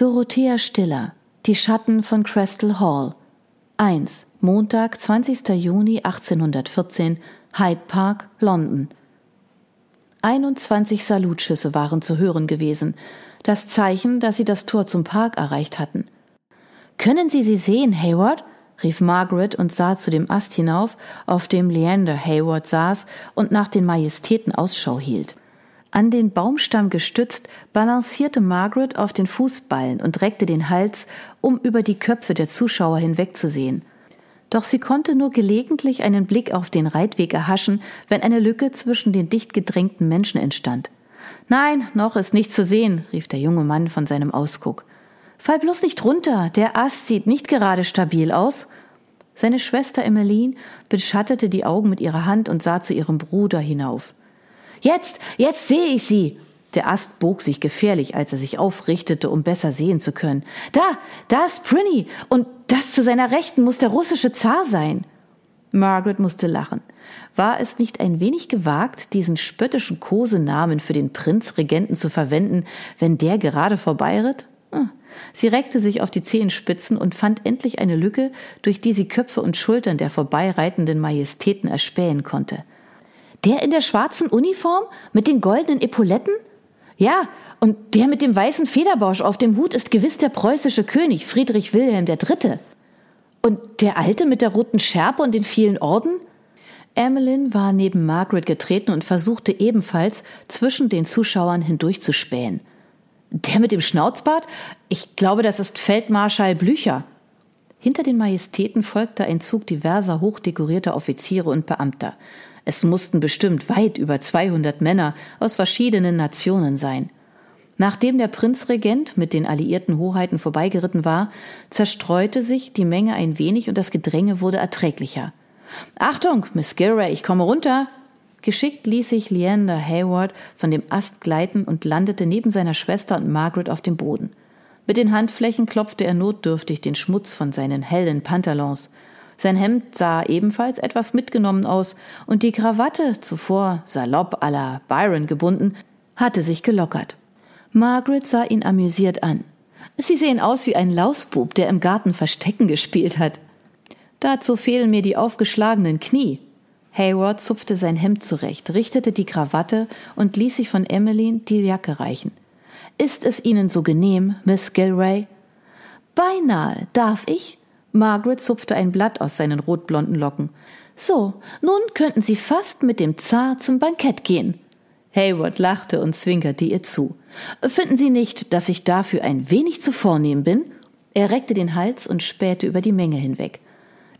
Dorothea Stiller Die Schatten von Crestle Hall 1. Montag, 20. Juni 1814 Hyde Park, London 21 Salutschüsse waren zu hören gewesen, das Zeichen, dass sie das Tor zum Park erreicht hatten. Können Sie sie sehen, Hayward? rief Margaret und sah zu dem Ast hinauf, auf dem Leander Hayward saß und nach den Majestäten Ausschau hielt. An den Baumstamm gestützt, balancierte Margaret auf den Fußballen und reckte den Hals, um über die Köpfe der Zuschauer hinwegzusehen. Doch sie konnte nur gelegentlich einen Blick auf den Reitweg erhaschen, wenn eine Lücke zwischen den dicht gedrängten Menschen entstand. Nein, noch ist nichts zu sehen, rief der junge Mann von seinem Ausguck. Fall bloß nicht runter, der Ast sieht nicht gerade stabil aus. Seine Schwester Emmeline beschattete die Augen mit ihrer Hand und sah zu ihrem Bruder hinauf. Jetzt, jetzt sehe ich sie. Der Ast bog sich gefährlich, als er sich aufrichtete, um besser sehen zu können. Da, da ist Prinny, und das zu seiner Rechten muss der russische Zar sein. Margaret musste lachen. War es nicht ein wenig gewagt, diesen spöttischen Kosenamen für den Prinzregenten zu verwenden, wenn der gerade vorbeiritt? Hm. Sie reckte sich auf die Zehenspitzen und fand endlich eine Lücke, durch die sie Köpfe und Schultern der vorbeireitenden Majestäten erspähen konnte. Der in der schwarzen Uniform mit den goldenen Epauletten? Ja, und der mit dem weißen Federbausch auf dem Hut ist gewiss der preußische König Friedrich Wilhelm III. Und der Alte mit der roten Schärpe und den vielen Orden? Emmeline war neben Margaret getreten und versuchte ebenfalls zwischen den Zuschauern hindurchzuspähen. Der mit dem Schnauzbart? Ich glaube, das ist Feldmarschall Blücher. Hinter den Majestäten folgte ein Zug diverser hochdekorierter Offiziere und Beamter. Es mussten bestimmt weit über 200 Männer aus verschiedenen Nationen sein. Nachdem der Prinzregent mit den alliierten Hoheiten vorbeigeritten war, zerstreute sich die Menge ein wenig und das Gedränge wurde erträglicher. Achtung, Miss Gilray, ich komme runter, Geschickt ließ sich Leander Hayward von dem Ast gleiten und landete neben seiner Schwester und Margaret auf dem Boden. Mit den Handflächen klopfte er notdürftig den Schmutz von seinen hellen Pantalons. Sein Hemd sah ebenfalls etwas mitgenommen aus, und die Krawatte, zuvor salopp à la Byron gebunden, hatte sich gelockert. Margaret sah ihn amüsiert an. Sie sehen aus wie ein Lausbub, der im Garten Verstecken gespielt hat. Dazu fehlen mir die aufgeschlagenen Knie, Hayward zupfte sein Hemd zurecht, richtete die Krawatte und ließ sich von Emmeline die Jacke reichen. Ist es Ihnen so genehm, Miss Gilray? Beinahe. Darf ich? Margaret zupfte ein Blatt aus seinen rotblonden Locken. So, nun könnten Sie fast mit dem Zar zum Bankett gehen. Hayward lachte und zwinkerte ihr zu. Finden Sie nicht, dass ich dafür ein wenig zu vornehm bin? Er reckte den Hals und spähte über die Menge hinweg.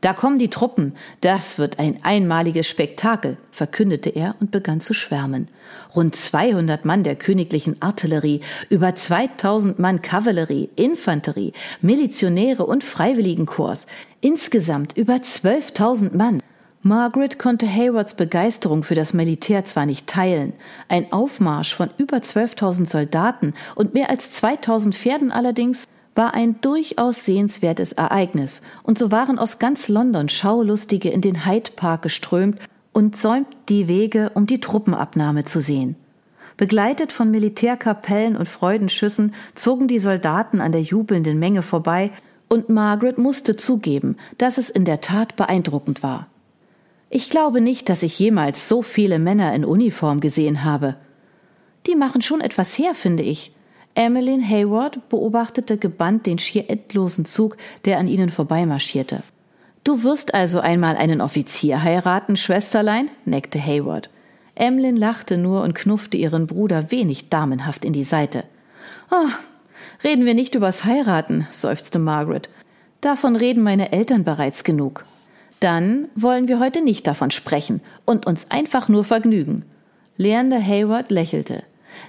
Da kommen die Truppen, das wird ein einmaliges Spektakel, verkündete er und begann zu schwärmen. Rund 200 Mann der königlichen Artillerie, über 2000 Mann Kavallerie, Infanterie, Milizionäre und Freiwilligenkorps, insgesamt über 12.000 Mann. Margaret konnte Haywards Begeisterung für das Militär zwar nicht teilen, ein Aufmarsch von über 12.000 Soldaten und mehr als 2.000 Pferden allerdings war ein durchaus sehenswertes Ereignis, und so waren aus ganz London Schaulustige in den Hyde Park geströmt und säumten die Wege, um die Truppenabnahme zu sehen. Begleitet von Militärkapellen und Freudenschüssen zogen die Soldaten an der jubelnden Menge vorbei, und Margaret musste zugeben, dass es in der Tat beeindruckend war. Ich glaube nicht, dass ich jemals so viele Männer in Uniform gesehen habe. Die machen schon etwas her, finde ich, Emmeline Hayward beobachtete gebannt den schier endlosen Zug, der an ihnen vorbeimarschierte. Du wirst also einmal einen Offizier heiraten, Schwesterlein? neckte Hayward. Emmeline lachte nur und knuffte ihren Bruder wenig damenhaft in die Seite. Oh, reden wir nicht übers Heiraten, seufzte Margaret. Davon reden meine Eltern bereits genug. Dann wollen wir heute nicht davon sprechen und uns einfach nur vergnügen. Leander Hayward lächelte.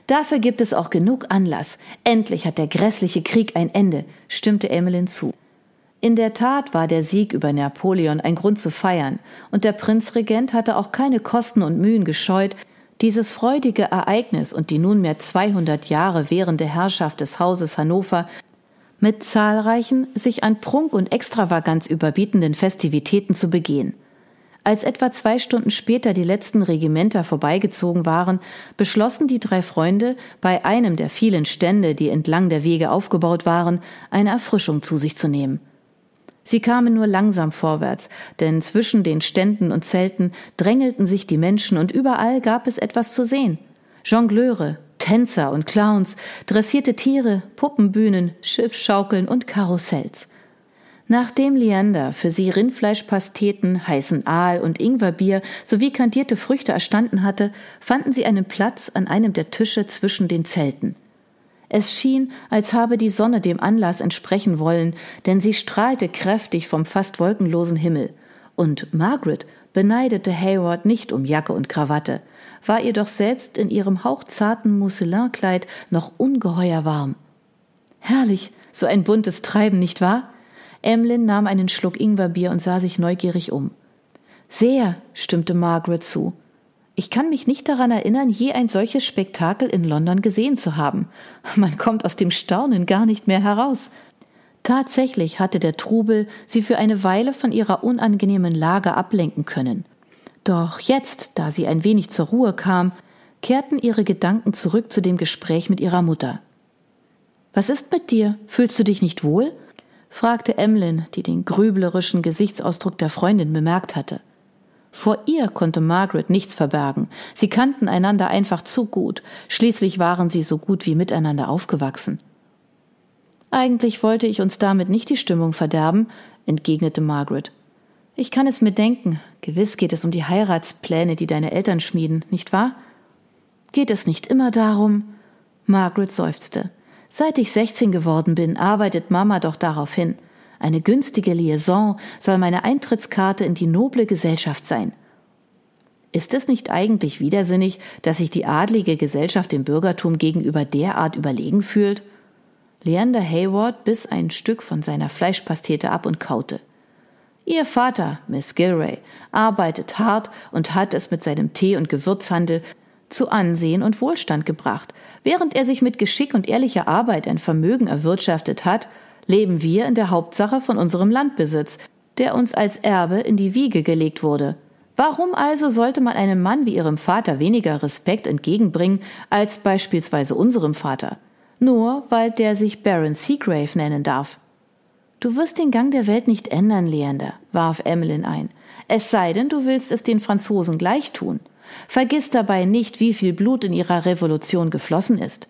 Dafür gibt es auch genug Anlass. Endlich hat der grässliche Krieg ein Ende, stimmte Emmeline zu. In der Tat war der Sieg über Napoleon ein Grund zu feiern, und der Prinzregent hatte auch keine Kosten und Mühen gescheut, dieses freudige Ereignis und die nunmehr 200 Jahre währende Herrschaft des Hauses Hannover mit zahlreichen, sich an Prunk und Extravaganz überbietenden Festivitäten zu begehen. Als etwa zwei Stunden später die letzten Regimenter vorbeigezogen waren, beschlossen die drei Freunde, bei einem der vielen Stände, die entlang der Wege aufgebaut waren, eine Erfrischung zu sich zu nehmen. Sie kamen nur langsam vorwärts, denn zwischen den Ständen und Zelten drängelten sich die Menschen und überall gab es etwas zu sehen. Jongleure, Tänzer und Clowns, dressierte Tiere, Puppenbühnen, Schiffschaukeln und Karussells. Nachdem Leander für sie Rindfleischpasteten, heißen Aal und Ingwerbier sowie kandierte Früchte erstanden hatte, fanden sie einen Platz an einem der Tische zwischen den Zelten. Es schien, als habe die Sonne dem Anlass entsprechen wollen, denn sie strahlte kräftig vom fast wolkenlosen Himmel. Und Margaret beneidete Hayward nicht um Jacke und Krawatte, war ihr doch selbst in ihrem hauchzarten Musselinkleid noch ungeheuer warm. Herrlich, so ein buntes Treiben, nicht wahr? Emlyn nahm einen Schluck Ingwerbier und sah sich neugierig um. Sehr, stimmte Margaret zu. Ich kann mich nicht daran erinnern, je ein solches Spektakel in London gesehen zu haben. Man kommt aus dem Staunen gar nicht mehr heraus. Tatsächlich hatte der Trubel sie für eine Weile von ihrer unangenehmen Lage ablenken können. Doch jetzt, da sie ein wenig zur Ruhe kam, kehrten ihre Gedanken zurück zu dem Gespräch mit ihrer Mutter. Was ist mit dir? Fühlst du dich nicht wohl? Fragte Emlyn, die den grüblerischen Gesichtsausdruck der Freundin bemerkt hatte. Vor ihr konnte Margaret nichts verbergen. Sie kannten einander einfach zu gut. Schließlich waren sie so gut wie miteinander aufgewachsen. Eigentlich wollte ich uns damit nicht die Stimmung verderben, entgegnete Margaret. Ich kann es mir denken. Gewiss geht es um die Heiratspläne, die deine Eltern schmieden, nicht wahr? Geht es nicht immer darum? Margaret seufzte. Seit ich 16 geworden bin, arbeitet Mama doch darauf hin. Eine günstige Liaison soll meine Eintrittskarte in die noble Gesellschaft sein. Ist es nicht eigentlich widersinnig, dass sich die adlige Gesellschaft dem Bürgertum gegenüber derart überlegen fühlt? Leander Hayward biss ein Stück von seiner Fleischpastete ab und kaute. Ihr Vater, Miss Gilray, arbeitet hart und hat es mit seinem Tee- und Gewürzhandel zu Ansehen und Wohlstand gebracht. Während er sich mit Geschick und ehrlicher Arbeit ein Vermögen erwirtschaftet hat, leben wir in der Hauptsache von unserem Landbesitz, der uns als Erbe in die Wiege gelegt wurde. Warum also sollte man einem Mann wie Ihrem Vater weniger Respekt entgegenbringen als beispielsweise unserem Vater? Nur weil der sich Baron Seagrave nennen darf. Du wirst den Gang der Welt nicht ändern, Leander, warf Emmeline ein. Es sei denn, du willst es den Franzosen gleich tun. Vergiss dabei nicht, wie viel Blut in ihrer Revolution geflossen ist.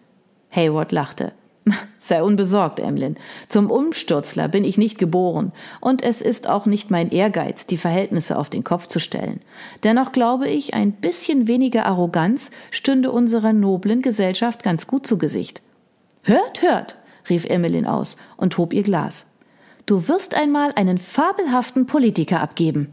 Hayward lachte. Sei unbesorgt, Emlyn. Zum Umsturzler bin ich nicht geboren, und es ist auch nicht mein Ehrgeiz, die Verhältnisse auf den Kopf zu stellen. Dennoch glaube ich, ein bisschen weniger Arroganz stünde unserer noblen Gesellschaft ganz gut zu Gesicht. Hört, hört, rief Emmeline aus und hob ihr Glas. Du wirst einmal einen fabelhaften Politiker abgeben.